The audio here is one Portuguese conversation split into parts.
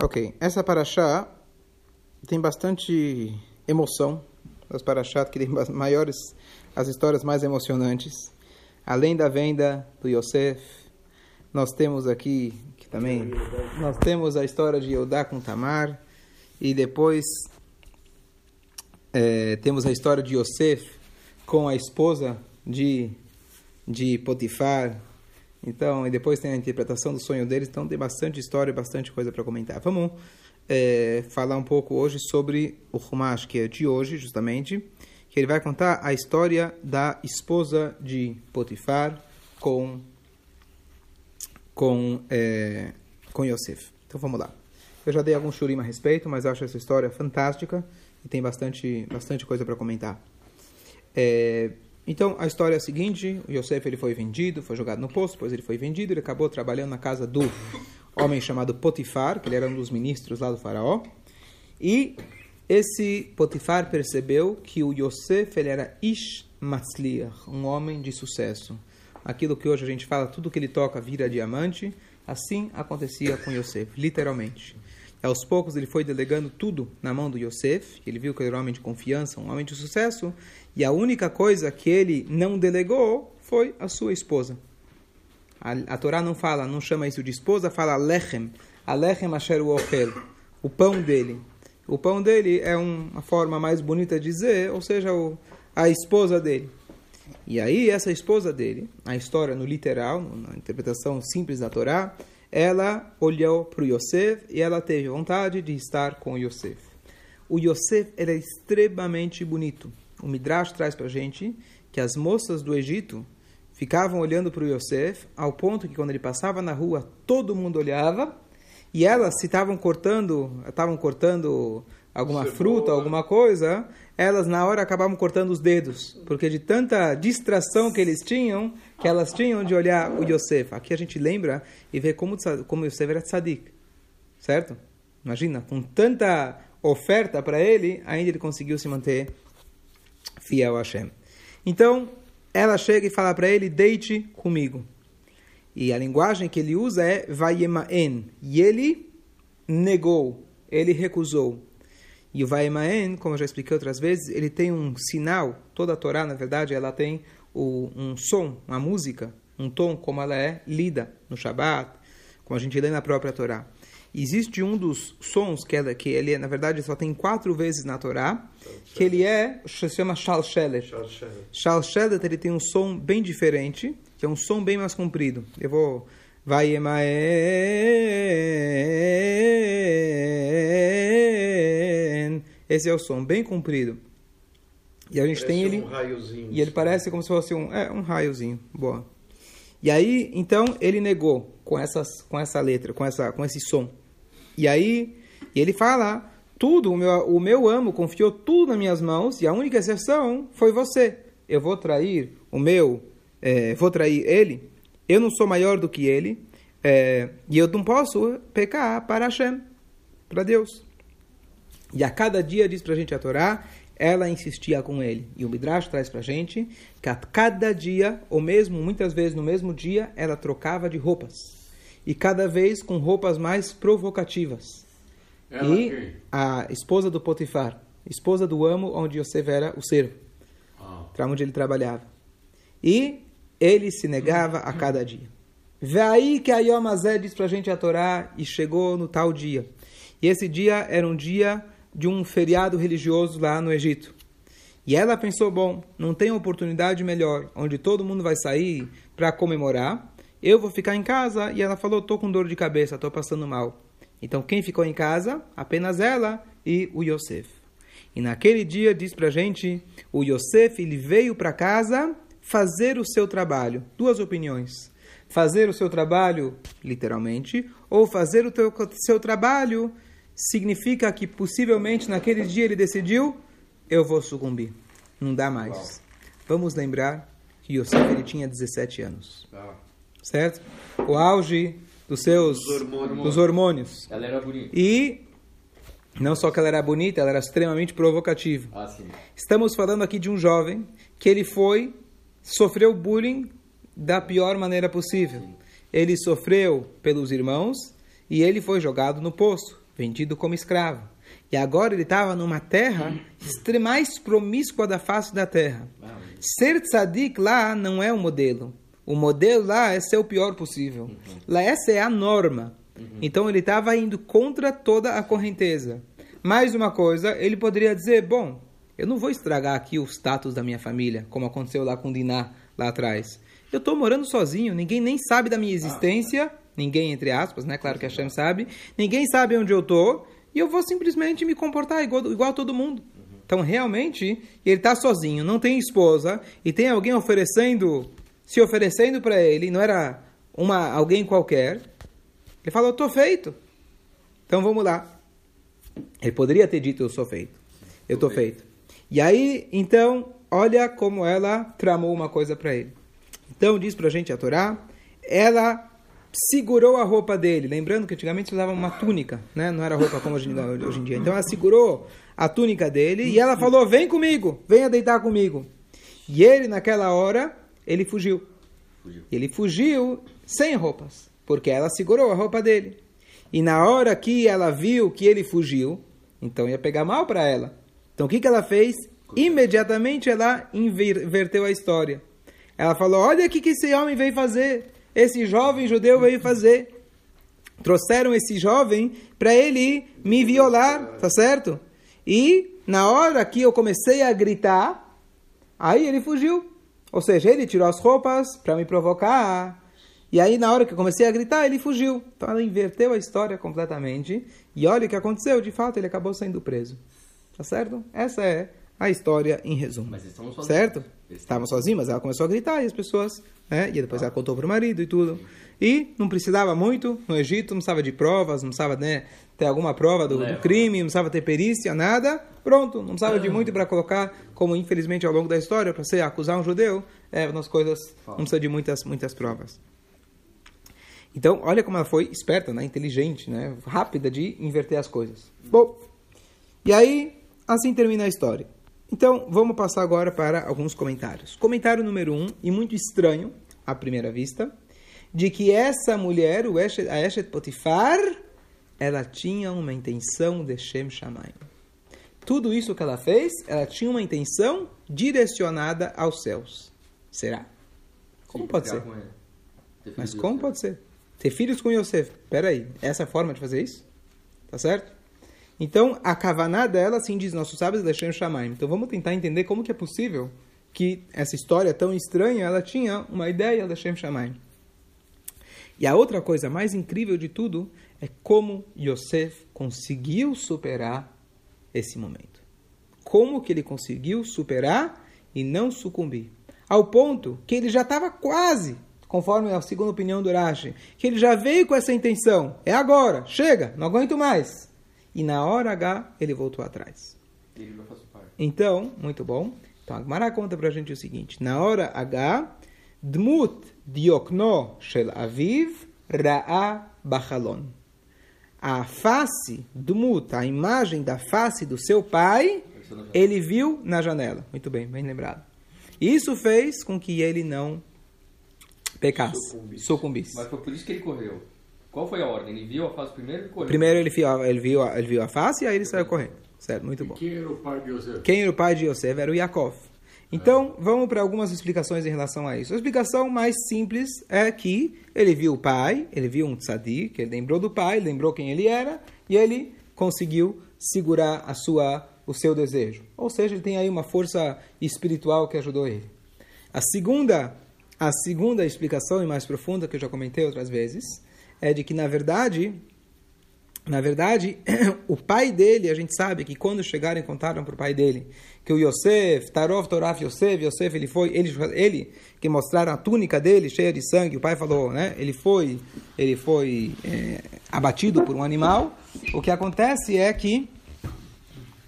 Ok, essa paraxá tem bastante emoção. As paraxá que tem maiores, as histórias mais emocionantes. Além da venda do Yosef, nós temos aqui que também nós temos a história de Yodá com Tamar e depois é, temos a história de Yosef com a esposa de de Potifar. Então, e depois tem a interpretação do sonho deles. Então, tem bastante história, bastante coisa para comentar. Vamos é, falar um pouco hoje sobre o Humash, que é de hoje, justamente, que ele vai contar a história da esposa de Potifar com com é, com Yosef. Então, vamos lá. Eu já dei algum shurim a respeito, mas acho essa história fantástica e tem bastante bastante coisa para comentar. É, então, a história é a seguinte, o Yosef ele foi vendido, foi jogado no poço, depois ele foi vendido, ele acabou trabalhando na casa do homem chamado Potifar, que ele era um dos ministros lá do faraó. E esse Potifar percebeu que o Yosef ele era Ish Matzliach, um homem de sucesso. Aquilo que hoje a gente fala, tudo que ele toca vira diamante, assim acontecia com Yosef, literalmente. Aos poucos ele foi delegando tudo na mão do Yosef, ele viu que ele era um homem de confiança, um homem de sucesso, e a única coisa que ele não delegou foi a sua esposa. A, a Torá não fala, não chama isso de esposa, fala lechem, alechem asher ochel, o pão dele. O pão dele é um, uma forma mais bonita de dizer, ou seja, o, a esposa dele. E aí essa esposa dele, a história no literal, na interpretação simples da Torá, ela olhou para o Yosef e ela teve vontade de estar com o Yosef. O Yosef era extremamente bonito. O Midrash traz para a gente que as moças do Egito ficavam olhando para o Yosef ao ponto que quando ele passava na rua todo mundo olhava e elas se estavam cortando, estavam cortando alguma Cebola. fruta, alguma coisa, elas na hora acabavam cortando os dedos, porque de tanta distração que eles tinham, que elas tinham de olhar o Yosef. Aqui a gente lembra e vê como, como Yosef era tzadik, certo? Imagina, com tanta oferta para ele, ainda ele conseguiu se manter fiel a Hashem. Então, ela chega e fala para ele, deite comigo. E a linguagem que ele usa é vayemaen. E ele negou, ele recusou. E o Vaimaen, como eu já expliquei outras vezes, ele tem um sinal, toda a Torá, na verdade, ela tem o, um som, uma música, um tom, como ela é lida no Shabat, como a gente lê na própria Torá. Existe um dos sons que, ela, que ele, na verdade, só tem quatro vezes na Torá, que ele é, se chama Shalshelet. Shalshelet, ele tem um som bem diferente, que é um som bem mais comprido. Eu vou... Vai esse é o som, bem comprido. E a gente parece tem ele. Um raiozinho. E ele parece como se fosse um, é, um raiozinho. Boa. E aí, então, ele negou com, essas, com essa letra, com, essa, com esse som. E aí, ele fala: tudo, o meu, o meu amo confiou tudo nas minhas mãos, e a única exceção foi você. Eu vou trair o meu, é, vou trair ele. Eu não sou maior do que ele, é, e eu não posso pecar para Hashem, para Deus. E a cada dia, diz para a gente a Torá, ela insistia com ele. E o Midrash traz para a gente que a cada dia, ou mesmo muitas vezes no mesmo dia, ela trocava de roupas. E cada vez com roupas mais provocativas. Ela e quem? a esposa do Potifar, esposa do amo onde Yosef era o servo, Ah. para onde ele trabalhava. E ele se negava a cada dia. Vê aí que a Yom Hazé diz para a gente a Torá e chegou no tal dia. E esse dia era um dia de um feriado religioso lá no Egito. E ela pensou, bom, não tem oportunidade melhor, onde todo mundo vai sair para comemorar, eu vou ficar em casa. E ela falou, tô com dor de cabeça, tô passando mal. Então quem ficou em casa? Apenas ela e o Yosef. E naquele dia diz pra gente, o Yosef ele veio para casa fazer o seu trabalho. Duas opiniões. Fazer o seu trabalho, literalmente, ou fazer o teu, seu trabalho significa que possivelmente naquele dia ele decidiu, eu vou sucumbir. Não dá mais. Vamos lembrar que Yosef ele tinha 17 anos. Ah. Certo? O auge dos seus Dos hormônios. dos hormônios. Ela era bonita. E não só que ela era bonita, ela era extremamente provocativa. Ah, sim. Estamos falando aqui de um jovem que ele foi sofreu bullying da pior maneira possível. Ele sofreu pelos irmãos e ele foi jogado no poço. Vendido como escravo. E agora ele estava numa terra mais promíscua da face da terra. Ser tzadik lá não é o modelo. O modelo lá é ser o pior possível. Lá essa é a norma. Então ele estava indo contra toda a correnteza. Mais uma coisa, ele poderia dizer, bom, eu não vou estragar aqui o status da minha família, como aconteceu lá com Diná, lá atrás. Eu estou morando sozinho, ninguém nem sabe da minha existência, ninguém entre aspas, né? Claro que a Hashem sabe. Ninguém sabe onde eu estou, e eu vou simplesmente me comportar igual, igual a todo mundo. Então, realmente, ele está sozinho, não tem esposa, e tem alguém oferecendo, se oferecendo para ele, não era uma alguém qualquer. Ele falou, estou feito. Então, vamos lá. Ele poderia ter dito, eu sou feito. Eu estou feito. E aí, então, olha como ela tramou uma coisa para ele. Então, diz para a gente a Torá, ela segurou a roupa dele. Lembrando que antigamente usava uma túnica, né? não era roupa como hoje, hoje em dia. Então, ela segurou a túnica dele e ela falou, vem comigo, venha deitar comigo. E ele, naquela hora, ele fugiu. fugiu. Ele fugiu sem roupas, porque ela segurou a roupa dele. E na hora que ela viu que ele fugiu, então ia pegar mal para ela. Então o que, que ela fez? Imediatamente ela inverteu a história. Ela falou: Olha o que, que esse homem veio fazer. Esse jovem judeu veio fazer. Trouxeram esse jovem para ele me violar, tá certo? E na hora que eu comecei a gritar, aí ele fugiu. Ou seja, ele tirou as roupas para me provocar. E aí, na hora que eu comecei a gritar, ele fugiu. Então, ela inverteu a história completamente. E olha o que aconteceu. De fato, ele acabou sendo preso. Tá certo? Essa é a história em resumo. Mas estavam sozinhos. Certo? Estavam sozinhos, mas ela começou a gritar e as pessoas. Né? E depois ah. ela contou para o marido e tudo. E não precisava muito no Egito, não precisava de provas, não precisava né, ter alguma prova do, do, crime, não precisava ter perícia, nada. Pronto, não precisava de muito para colocar, como infelizmente ao longo da história, para você acusar um judeu, é, umas coisas, não precisa de muitas, muitas provas. Então, olha como ela foi esperta, né, inteligente, né, rápida de inverter as coisas. Bom, e aí, assim termina a história. Então, vamos passar agora para alguns comentários. Comentário número um, e muito estranho à primeira vista, de que essa mulher, o Eshet, a Eshet Potifar, ela tinha uma intenção de Shem Shamayim. Tudo isso que ela fez, ela tinha uma intenção direcionada aos céus. Será? Como Sim, pode ser? Mas como pode ser? Ter filhos com Yosef. Peraí, essa é a forma de fazer isso? Tá certo? Então, a kavaná dela, assim diz nossos sábios, Lechem Shamaim. Então, vamos tentar entender como que é possível que essa história tão estranha, ela tinha uma ideia Lechem Shamaim. E a outra coisa mais incrível de tudo é como Yosef conseguiu superar esse momento. Como que ele conseguiu superar e não sucumbir. Ao ponto que ele já estava quase, conforme a segunda opinião do Rashi, que ele já veio com essa intenção. É agora, chega, não aguento mais. E na hora H, ele voltou atrás. Então, muito bom. Então, a Gemara conta para a gente o seguinte. Na hora H, Dmut diokno shel aviv ra'a bachalon. A face, Dmut, a imagem da face do seu pai, ele viu na janela. Muito bem, bem lembrado. Isso fez com que ele não pecasse, sucumbisse. Mas foi por isso que ele correu. Qual foi a ordem? Ele viu a face primeiro e correu? Primeiro ele viu, ele viu, ele viu a face e aí ele saiu correndo. Certo, muito bom. E quem era o pai de Yosef? Quem era o pai de Yosef? Era o Yaakov. Então, ah. vamos para algumas explicações em relação a isso. A explicação mais simples é que ele viu o pai, ele viu um tzadik, ele lembrou do pai, lembrou quem ele era, e ele conseguiu segurar a sua, o seu desejo. Ou seja, ele tem aí uma força espiritual que ajudou ele. A segunda, a segunda explicação e mais profunda, que eu já comentei outras vezes, é de que, na verdade, na verdade, o pai dele, a gente sabe que quando chegaram e contaram para o pai dele que o Yosef, Tarov, Toraf, Yosef, Yosef, ele foi, ele, ele que mostraram a túnica dele cheia de sangue, o pai falou, né? Ele foi, ele foi é, abatido por um animal. O que acontece é que,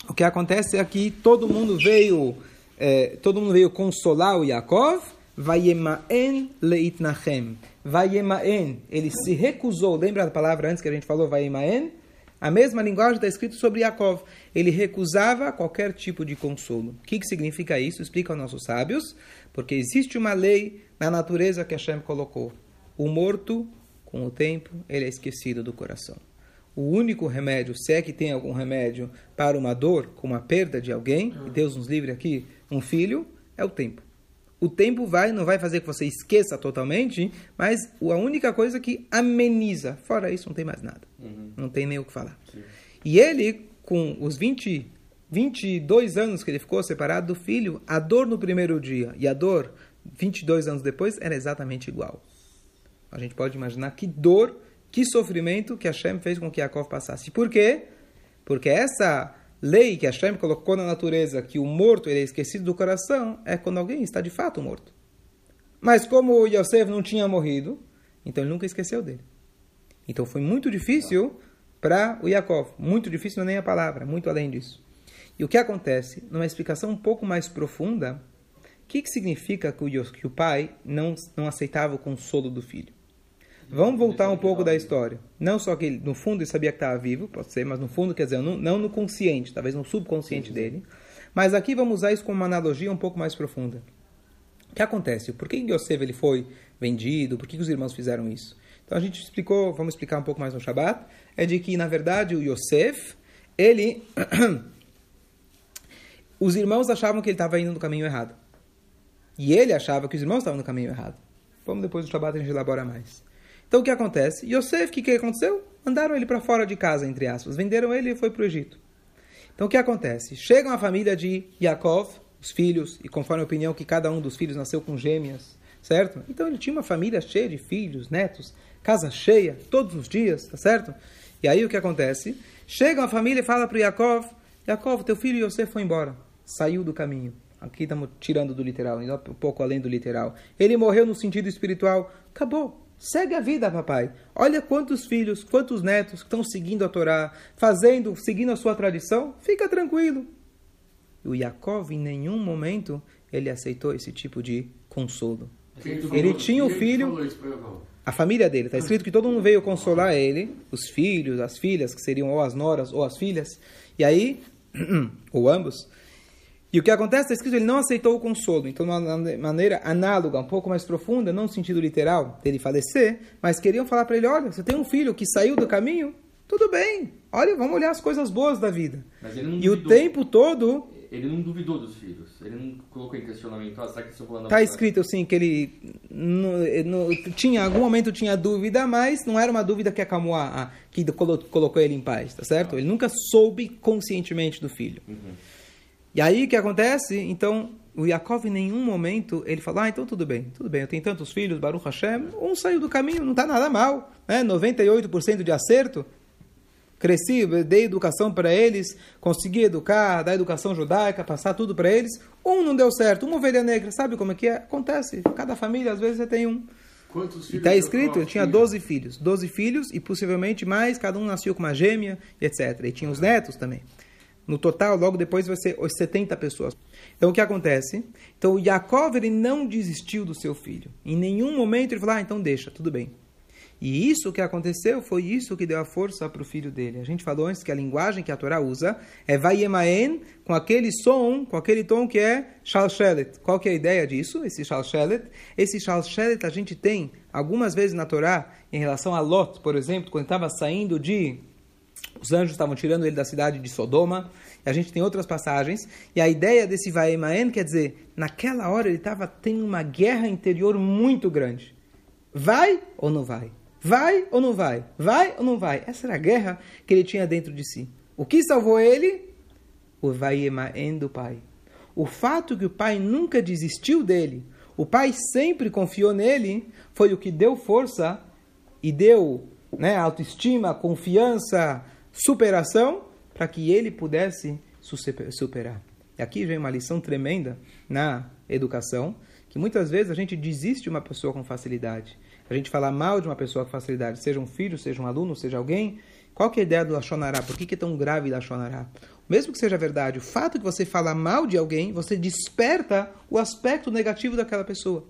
o que acontece é que todo mundo veio, é, todo mundo veio consolar o Yaakov, Vayemaen leitnachem. Vayemaen, ele se recusou, lembra da palavra antes que a gente falou, Vayemaen? A mesma linguagem está escrito sobre Yaakov. Ele recusava qualquer tipo de consolo. O que, que significa isso? Explica aos nossos sábios. Porque existe uma lei na natureza que Hashem colocou. O morto, com o tempo, ele é esquecido do coração. o único remédio, se é que tem algum remédio para uma dor, como a perda de alguém, e Deus nos livre aqui, um filho, é o tempo. O tempo vai, não vai fazer que você esqueça totalmente, mas a única coisa que ameniza. Fora isso, não tem mais nada. Não tem nem o que falar. E ele, com os 20, 22 anos que ele ficou separado do filho, a dor no primeiro dia e a dor 22 anos depois era exatamente igual. A gente pode imaginar que dor, que sofrimento que Hashem fez com que Yaakov passasse. Por quê? Porque essa lei que Hashem colocou na natureza, que o morto ele é esquecido do coração, é quando alguém está de fato morto. Mas como Yosef não tinha morrido, então ele nunca esqueceu dele. Então foi muito difícil para o Yaakov. Muito difícil não é nem a palavra, muito além disso. E o que acontece, numa explicação um pouco mais profunda, o que, que significa que o, que o pai não, não aceitava o consolo do filho? Vamos voltar um pouco da história. Não só que ele, no fundo, ele sabia que estava vivo, pode ser, mas no fundo, quer dizer, não, não no consciente, talvez no subconsciente dele. Mas aqui vamos usar isso como uma analogia um pouco mais profunda. O que acontece? Por que Yosef ele foi vendido? Por que os irmãos fizeram isso? Então a gente explicou, vamos explicar um pouco mais no Shabat, é de que, na verdade, o Yosef, ele... os irmãos achavam que ele estava indo no caminho errado. E ele achava que os irmãos estavam no caminho errado. Vamos depois do Shabat a gente elabora mais. Então o que acontece? Yosef, o que, que aconteceu? Mandaram ele para fora de casa, entre aspas. Venderam ele e foi para o Egito. Então o que acontece? Chega a família de Yaakov, os filhos, e conforme a opinião que cada um dos filhos nasceu com gêmeas, certo? Então ele tinha uma família cheia de filhos, netos, casa cheia, todos os dias, tá certo? E aí o que acontece? Chega a família e fala para Yaakov, Yaakov, teu filho Yosef foi embora, saiu do caminho. Aqui estamos tirando do literal, um pouco além do literal. Ele morreu no sentido espiritual. Acabou. Segue a vida, papai. Olha quantos filhos, quantos netos estão seguindo a Torá, fazendo, seguindo a sua tradição. Fica tranquilo. E o Yaakov, em nenhum momento, ele aceitou esse tipo de consolo. Ele tinha um filho, a família dele. Está escrito que todo mundo veio consolar ele, os filhos, as filhas, que seriam ou as noras ou as filhas. E aí, ou ambos. E o que acontece, está escrito, ele não aceitou o consolo. Então, de uma maneira análoga, um pouco mais profunda, não no sentido literal dele falecer, mas queriam falar para ele: olha, você tem um filho que saiu do caminho, tudo bem, olha, vamos olhar as coisas boas da vida. e o tempo todo. Ele não duvidou dos filhos, ele não colocou em questionamento, ah, será que estou falando Está escrito assim que ele no, no, tinha, em algum momento tinha dúvida, mas não era uma dúvida que acalmou a, a que colocou ele em paz, tá certo? Ele nunca soube conscientemente do filho. Uhum. E aí o que acontece? Então, o Yaakov em nenhum momento ele fala: Ah, então tudo bem, tudo bem, eu tenho tantos filhos, Baruch Hashem, um saiu do caminho, não está nada mal, né? 98% de acerto. Cresci, dei educação para eles, consegui educar, dar educação judaica, passar tudo para eles. Um não deu certo, uma ovelha negra, sabe como é que é? Acontece. Cada família, às vezes, você tem um. Quantos filhos? Está escrito, ele tinha 12 filhos. 12 filhos e possivelmente mais, cada um nasceu com uma gêmea, etc. E tinha os netos também. No total, logo depois vai ser 70 pessoas. Então o que acontece? Então Yaakov ele não desistiu do seu filho. Em nenhum momento ele falou: ah, então deixa, tudo bem. E isso que aconteceu foi isso que deu a força para o filho dele. A gente falou antes que a linguagem que a Torá usa é Vayemaen, com aquele som, com aquele tom que é Shalshelet. Qual que é a ideia disso, esse Shalshelet? Esse Shalshelet a gente tem algumas vezes na Torá, em relação a Lot, por exemplo, quando estava saindo de os anjos estavam tirando ele da cidade de Sodoma. E a gente tem outras passagens. E a ideia desse Vaemaen quer dizer, naquela hora ele estava tendo uma guerra interior muito grande. Vai ou não vai? Vai ou não vai? Vai ou não vai? Essa era a guerra que ele tinha dentro de si. O que salvou ele? O Vaemaen do pai. O fato que o pai nunca desistiu dele, o pai sempre confiou nele, foi o que deu força e deu né, autoestima, confiança, superação, para que ele pudesse superar. E aqui vem uma lição tremenda na educação, que muitas vezes a gente desiste de uma pessoa com facilidade. A gente fala mal de uma pessoa com facilidade, seja um filho, seja um aluno, seja alguém. Qual que é a ideia do Lachonará? Por que, que é tão grave Lachonará? Mesmo que seja verdade, o fato de você falar mal de alguém, você desperta o aspecto negativo daquela pessoa.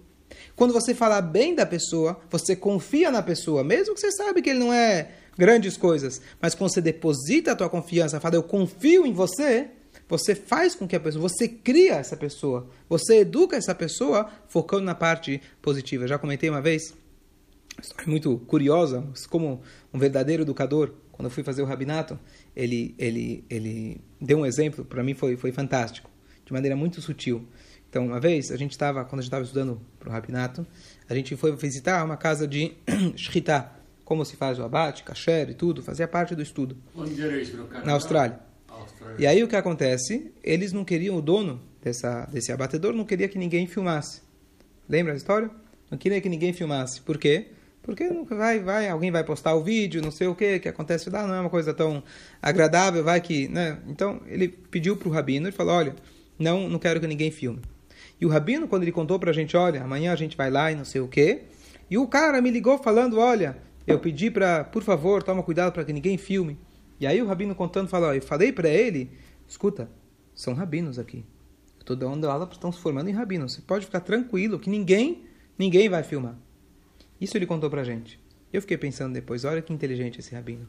Quando você fala bem da pessoa, você confia na pessoa, mesmo que você sabe que ele não é grandes coisas, mas quando você deposita a tua confiança, fala eu confio em você, você faz com que a pessoa, você cria essa pessoa, você educa essa pessoa focando na parte positiva. Já comentei uma vez, história muito curiosa, como um verdadeiro educador quando eu fui fazer o rabinato, ele, ele, ele deu um exemplo, para mim foi, foi fantástico, de maneira muito sutil. Então, uma vez, a gente estava, quando a gente estava estudando para o rabinato, a gente foi visitar uma casa de shritá, como se faz o abate, kasher e tudo, fazia parte do estudo, Onde era isso? No Canadá? na Austrália. Austrália. E aí o que acontece? Eles não queriam, o dono dessa, desse abatedor não queria que ninguém filmasse. Lembra a história? Não queria que ninguém filmasse. Por quê? Porque nunca vai, vai, alguém vai postar o vídeo, não sei o que, que acontece lá, não é uma coisa tão agradável, vai que, né? Então ele pediu para o rabino e falou, olha, não, não quero que ninguém filme. E o rabino, quando ele contou para a gente, olha, amanhã a gente vai lá e não sei o que, e o cara me ligou falando, olha, eu pedi para, por favor, toma cuidado para que ninguém filme. E aí o rabino contando, falou, eu falei para ele, escuta, são rabinos aqui. Eu estou dando aula, estão se formando em rabinos. Você pode ficar tranquilo que ninguém, ninguém vai filmar. Isso ele contou pra gente. Eu fiquei pensando depois, olha que inteligente esse rabino.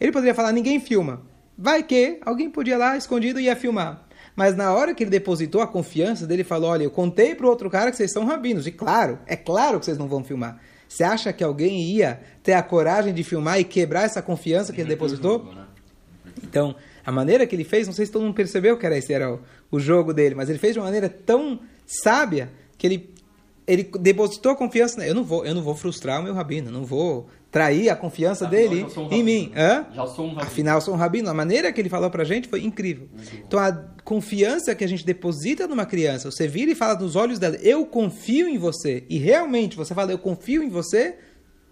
Ele poderia falar, ninguém filma. Vai que alguém podia lá escondido e ia filmar. Mas na hora que ele depositou a confiança dele, falou, olha, eu contei pro outro cara que vocês são rabinos. E claro, é claro que vocês não vão filmar. Você acha que alguém ia ter a coragem de filmar e quebrar essa confiança que ele depositou? Jogo, né? Então, a maneira que ele fez, não sei se todo mundo percebeu que era esse era o, o jogo dele, mas ele fez de uma maneira tão sábia que ele ele depositou a confiança. Eu não vou, eu não vou frustrar o meu rabino, não vou trair a confiança Afinal, dele um em mim. Hã? Já sou um rabino. Afinal, sou um rabino. A maneira que ele falou pra gente foi incrível. Então, a confiança que a gente deposita numa criança, você vira e fala nos olhos dela, eu confio em você, e realmente você fala, eu confio em você,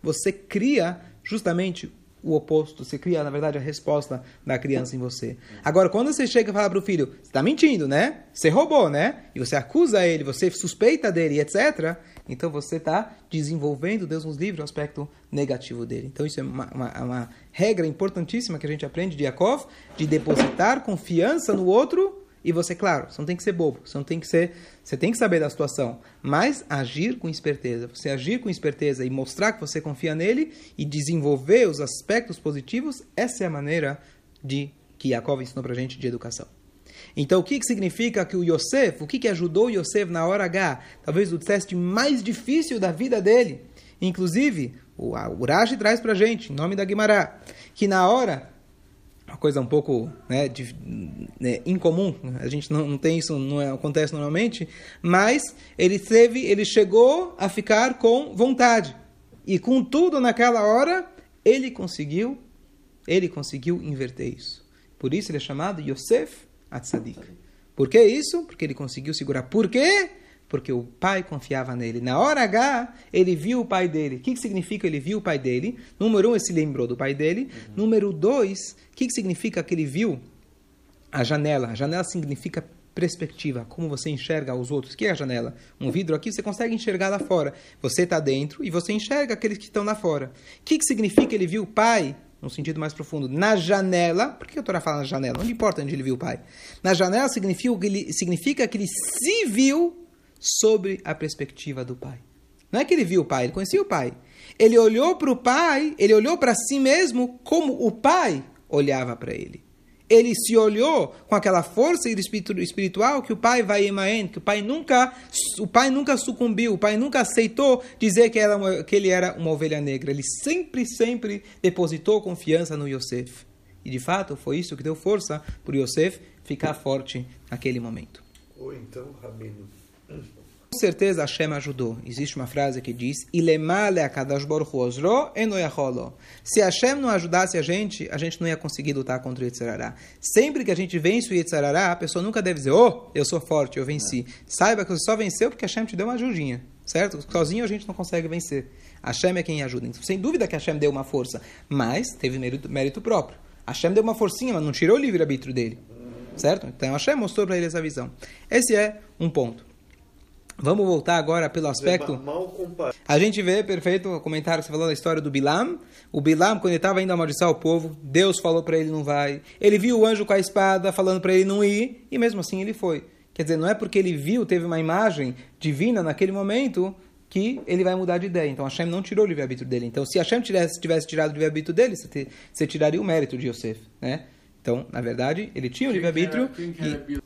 você cria justamente o oposto, você cria, na verdade, a resposta da criança em você. Agora, quando você chega e fala para o filho, você está mentindo, né? Você roubou, né? E você acusa ele, você suspeita dele, etc., então você está desenvolvendo, Deus nos livre, o aspecto negativo dele. Então isso é uma, uma, uma regra importantíssima que a gente aprende de Yaakov, de depositar confiança no outro e você, claro, você não tem que ser bobo, você não tem que ser, você tem que saber da situação, mas agir com esperteza. Você agir com esperteza e mostrar que você confia nele e desenvolver os aspectos positivos, essa é a maneira de que Yaakov ensinou pra gente de educação. Então, o que, que significa que o Yosef, o que, que ajudou o Yosef na hora H? Talvez o teste mais difícil da vida dele. Inclusive, o, a- o Rashi traz pra gente, em nome da Guimará, que na hora uma coisa um pouco né, de- né, incomum, a gente não, não tem isso, não é- acontece normalmente, mas ele teve, ele chegou a ficar com vontade. E contudo, naquela hora, ele conseguiu, ele conseguiu inverter isso. Por isso ele é chamado Yosef Atzadik. Por que isso? Porque ele conseguiu segurar. Por quê? Porque o pai confiava nele. Na hora H, ele viu o pai dele. O que, que significa ele viu o pai dele? Número um, ele se lembrou do pai dele. Número dois, o que, que significa que ele viu a janela? A janela significa perspectiva, como você enxerga os outros. O que é a janela? Um vidro aqui, você consegue enxergar lá fora. Você está dentro e você enxerga aqueles que estão lá fora. O que, que significa ele viu o pai? No sentido mais profundo, na janela. Por que a Torá fala na janela? Não importa onde ele viu o pai. Na janela significa que ele, significa que ele se viu sobre a perspectiva do pai. Não é que ele viu o pai, ele conhecia o pai. Ele olhou para o pai, ele olhou para si mesmo como o pai olhava para ele. Ele se olhou com aquela força espiritu- espiritual que o pai vai emaen, que o pai nunca, o pai nunca sucumbiu, o pai nunca aceitou dizer que, era uma- que ele era uma ovelha negra. Ele sempre, sempre depositou confiança no Yosef. E de fato foi isso que deu força para o Yosef ficar forte naquele momento. Ou então, Rabino, Com certeza Hashem ajudou. Existe uma frase que diz. Se Hashem não ajudasse a gente, a gente não ia conseguir lutar contra o Yetzirará. Sempre que a gente vence o Yetzirará, a pessoa nunca deve dizer: "Oh, eu sou forte, eu venci." Saiba que você só venceu porque Hashem te deu uma ajudinha, certo? Sozinho a gente não consegue vencer. Hashem é quem ajuda. Então, sem dúvida que Hashem deu uma força, mas teve mérito, mérito próprio. Hashem deu uma forcinha, mas não tirou o livre-arbítrio dele. Certo? Então Hashem mostrou para ele essa visão. Esse é um ponto. Vamos voltar agora pelo aspecto. A gente vê, perfeito, o comentário que você falou da história do Bilam. O Bilam, quando ele estava indo amaldiçoar o povo, Deus falou para ele não vai. Ele viu o anjo com a espada falando para ele não ir, e mesmo assim ele foi. Quer dizer, não é porque ele viu, teve uma imagem divina naquele momento, que ele vai mudar de ideia. Então Hashem não tirou o livre-arbítrio dele. Então, se Hashem tivesse, tivesse tirado o livre-arbítrio dele, você, te- você tiraria o mérito de Yosef, né? Então, na verdade, ele tinha o livre-arbítrio.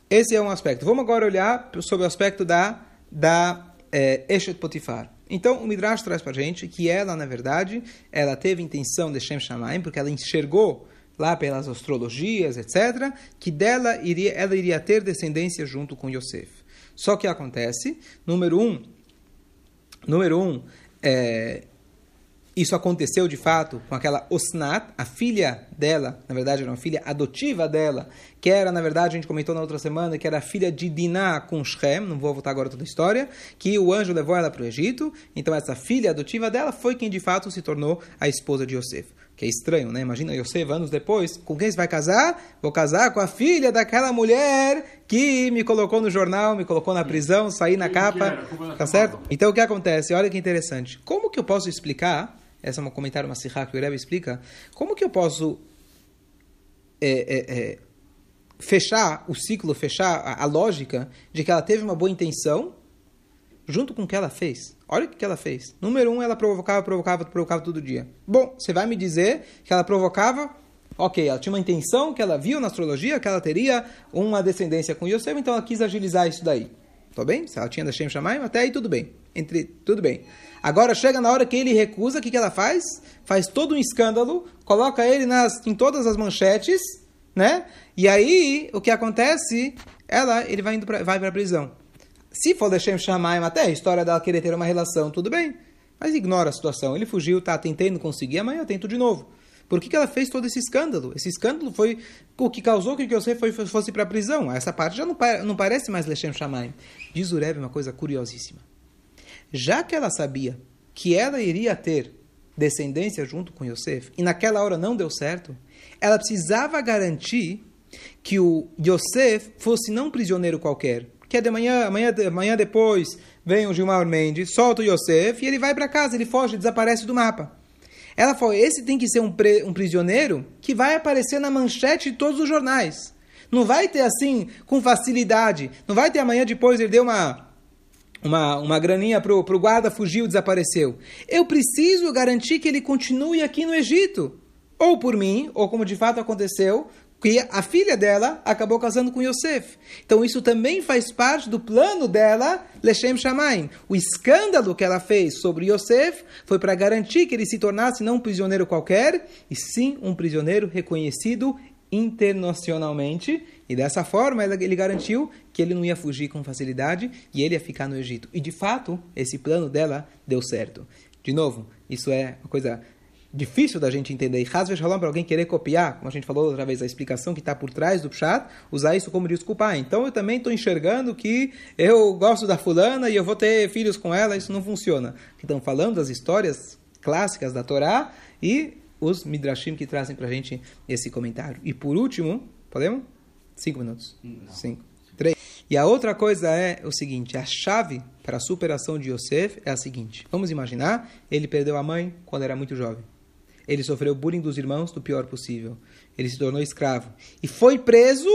Esse é um aspecto. Vamos agora olhar sobre o aspecto da, da é, Eshet Potifar. Então, o Midrash traz para gente que ela, na verdade, ela teve intenção de Shem Shamaim, porque ela enxergou lá pelas astrologias, etc., que dela iria, ela iria ter descendência junto com Yosef. Só que acontece, número um, número um, é, isso aconteceu de fato com aquela Osnat, a filha dela, na verdade era uma filha adotiva dela, que era, na verdade, a gente comentou na outra semana, que era a filha de Diná com Shem, não vou voltar agora toda a história, que o anjo levou ela para o Egito, então essa filha adotiva dela foi quem de fato se tornou a esposa de Yosef. Que é estranho, né? Imagina Yosef anos depois, com quem você vai casar? Vou casar com a filha daquela mulher que me colocou no jornal, me colocou na prisão, saí na capa, ela tá certo? Então o que acontece? Olha que interessante. Como que eu posso explicar? Essa é um comentário, uma sirra que o Rebbe explica. Como que eu posso é, é, é, fechar o ciclo, fechar a, a lógica de que ela teve uma boa intenção junto com o que ela fez? Olha o que ela fez. Número um, ela provocava, provocava, provocava todo dia. Bom, você vai me dizer que ela provocava Ok, ela tinha uma intenção que ela viu na astrologia que ela teria uma descendência com Yosef, então ela quis agilizar isso daí. Tudo bem? Se ela tinha da Shem Shamayim, até aí tudo bem. Entre, tudo bem. Agora chega na hora que ele recusa, o que, que ela faz? Faz todo um escândalo, coloca ele nas, em todas as manchetes, né? E aí, o que acontece? Ela, ele vai indo pra, vai para prisão. Se for da Shem Shamayim, até a história dela querer ter uma relação, tudo bem. Mas ignora a situação. Ele fugiu, tá tentando conseguir, amanhã eu tento de novo. Por que, que ela fez todo esse escândalo? Esse escândalo foi o que causou que o Yosef foi, fosse para a prisão. Essa parte já não, não parece mais Lechem Shamayim. Diz o Rebbe uma coisa curiosíssima. Já que ela sabia que ela iria ter descendência junto com Yosef, e naquela hora não deu certo, ela precisava garantir que o Yosef fosse não prisioneiro qualquer. Que é de manhã, amanhã, amanhã depois vem o Gilmar Mendes, solta o Yosef e ele vai para casa, ele foge, desaparece do mapa. Ela falou: esse tem que ser um, pre- um prisioneiro que vai aparecer na manchete de todos os jornais. Não vai ter assim, com facilidade. Não vai ter amanhã depois ele deu uma, uma, uma graninha pro, pro guarda, fugiu, desapareceu. Eu preciso garantir que ele continue aqui no Egito. Ou por mim, ou como de fato aconteceu, que a filha dela acabou casando com Yosef. Então isso também faz parte do plano dela, Lechem Shamaim. O escândalo que ela fez sobre Yosef foi para garantir que ele se tornasse não um prisioneiro qualquer, e sim um prisioneiro reconhecido internacionalmente. E dessa forma ele garantiu que ele não ia fugir com facilidade e ele ia ficar no Egito. E de fato, esse plano dela deu certo. De novo, isso é uma coisa difícil da gente entender. E Hasve Shalom, para alguém querer copiar, como a gente falou outra vez, a explicação que está por trás do Pshat, usar isso como desculpa. Ah, então eu também estou enxergando que eu gosto da fulana e eu vou ter filhos com ela, isso não funciona. Estão falando das histórias clássicas da Torá e os Midrashim que trazem para a gente esse comentário. E por último, podemos? Cinco minutos. Cinco. Três. E a outra coisa é o seguinte: a chave para a superação de Yosef é a seguinte. Vamos imaginar, ele perdeu a mãe quando era muito jovem. Ele sofreu bullying dos irmãos do pior possível. Ele se tornou escravo. E foi preso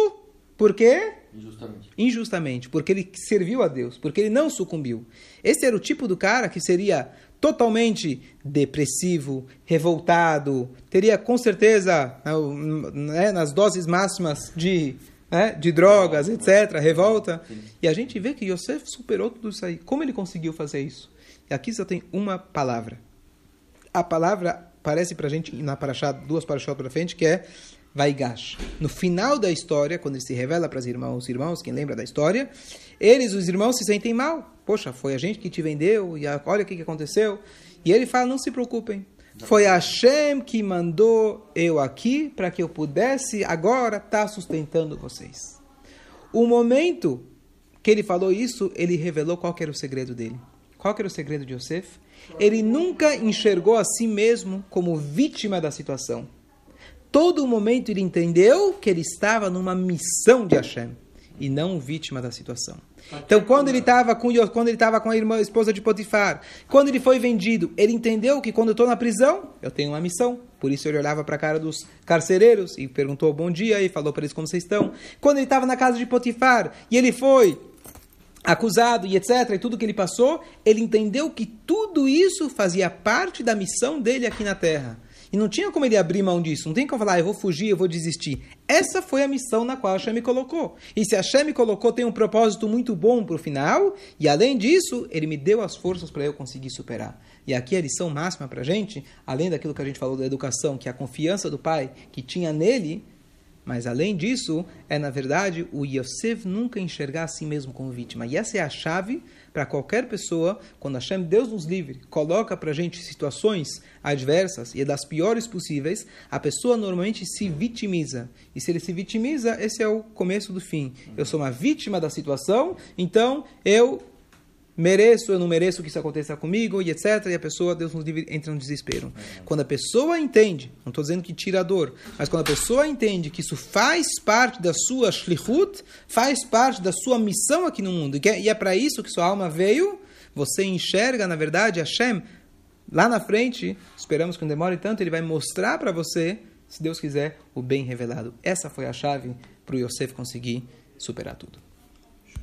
por quê? Injustamente. Injustamente. Porque ele serviu a Deus. Porque ele não sucumbiu. Esse era o tipo do cara que seria totalmente depressivo, revoltado, teria com certeza né, nas doses máximas de, né, de drogas, etc., revolta. E a gente vê que Yosef superou tudo isso aí. Como ele conseguiu fazer isso? E aqui só tem uma palavra. A palavra parece pra gente na paraxá, duas paraxá para frente, que é Vaigash. No final da história, quando ele se revela para os irmãos, os irmãos, quem lembra da história, eles, os irmãos, se sentem mal. Poxa, foi a gente que te vendeu, e a- olha o que, que aconteceu. E ele fala, não se preocupem. Foi Hashem que mandou eu aqui para que eu pudesse agora estar sustentando vocês. O momento que ele falou isso, ele revelou qual era o segredo dele. Qual era o segredo de Yosef? Ele nunca enxergou a si mesmo como vítima da situação. Todo momento ele entendeu que ele estava numa missão de Hashem e não vítima da situação. Então, quando ele estava com quando ele estava com a irmã, a esposa de Potifar, quando ele foi vendido, ele entendeu que quando eu estou na prisão, eu tenho uma missão. Por isso ele olhava para a cara dos carcereiros e perguntou bom dia e falou para eles como vocês estão. Quando ele estava na casa de Potifar e ele foi acusado e etc, e tudo que ele passou, ele entendeu que tudo isso fazia parte da missão dele aqui na terra. E não tinha como ele abrir mão disso. Não tem como falar, ah, eu vou fugir, eu vou desistir. Essa foi a missão na qual Hashem me colocou. E se Hashem me colocou, tem um propósito muito bom para o final. E além disso, ele me deu as forças para eu conseguir superar. E aqui a lição máxima para a gente, além daquilo que a gente falou da educação, que é a confiança do pai que tinha nele, mas além disso, é na verdade o Yosef nunca enxergar a si mesmo como vítima. E essa é a chave para qualquer pessoa, quando Hashem, Deus nos livre, coloca para a gente situações adversas e das piores possíveis, a pessoa normalmente se vitimiza. E se ele se vitimiza, esse é o começo do fim. Eu sou uma vítima da situação, então eu mereço, eu não mereço que isso aconteça comigo, e etc. E a pessoa, Deus nos livre, entra no desespero. Quando a pessoa entende, não estou dizendo que tira a dor, mas quando a pessoa entende que isso faz parte da sua shlichut, faz parte da sua missão aqui no mundo, e é para isso que sua alma veio, você enxerga, na verdade, Hashem, lá na frente, esperamos que não demore tanto, ele vai mostrar para você, se Deus quiser, o bem revelado. Essa foi a chave para o Yosef conseguir superar tudo.